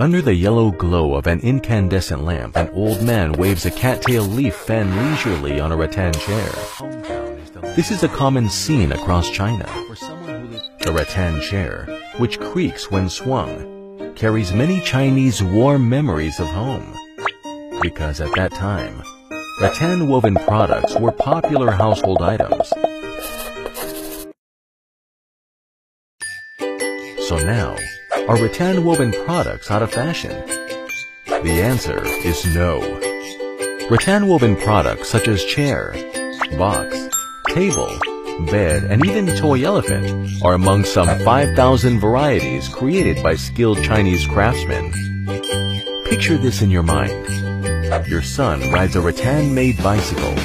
Under the yellow glow of an incandescent lamp, an old man waves a cattail leaf fan leisurely on a rattan chair. This is a common scene across China. The rattan chair, which creaks when swung, carries many Chinese warm memories of home. Because at that time, rattan woven products were popular household items. So now, are rattan woven products out of fashion? The answer is no. Rattan woven products such as chair, box, table, bed, and even toy elephant are among some 5,000 varieties created by skilled Chinese craftsmen. Picture this in your mind. Your son rides a rattan-made bicycle.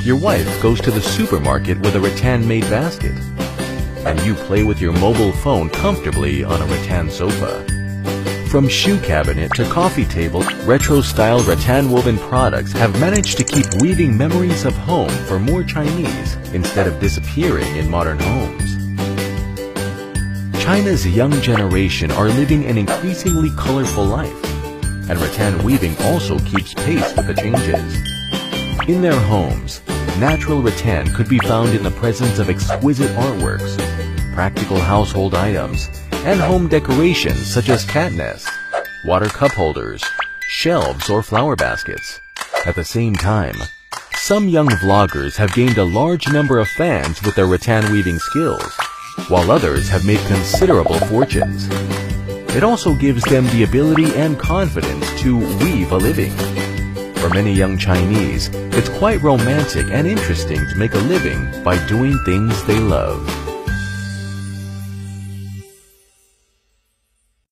Your wife goes to the supermarket with a rattan-made basket and you play with your mobile phone comfortably on a rattan sofa. From shoe cabinet to coffee table, retro-style rattan-woven products have managed to keep weaving memories of home for more Chinese instead of disappearing in modern homes. China's young generation are living an increasingly colorful life, and rattan weaving also keeps pace with the changes. In their homes, natural rattan could be found in the presence of exquisite artworks, practical household items, and home decorations such as cat nests, water cup holders, shelves, or flower baskets. At the same time, some young vloggers have gained a large number of fans with their rattan weaving skills, while others have made considerable fortunes. It also gives them the ability and confidence to weave a living. For many young Chinese, it's quite romantic and interesting to make a living by doing things they love.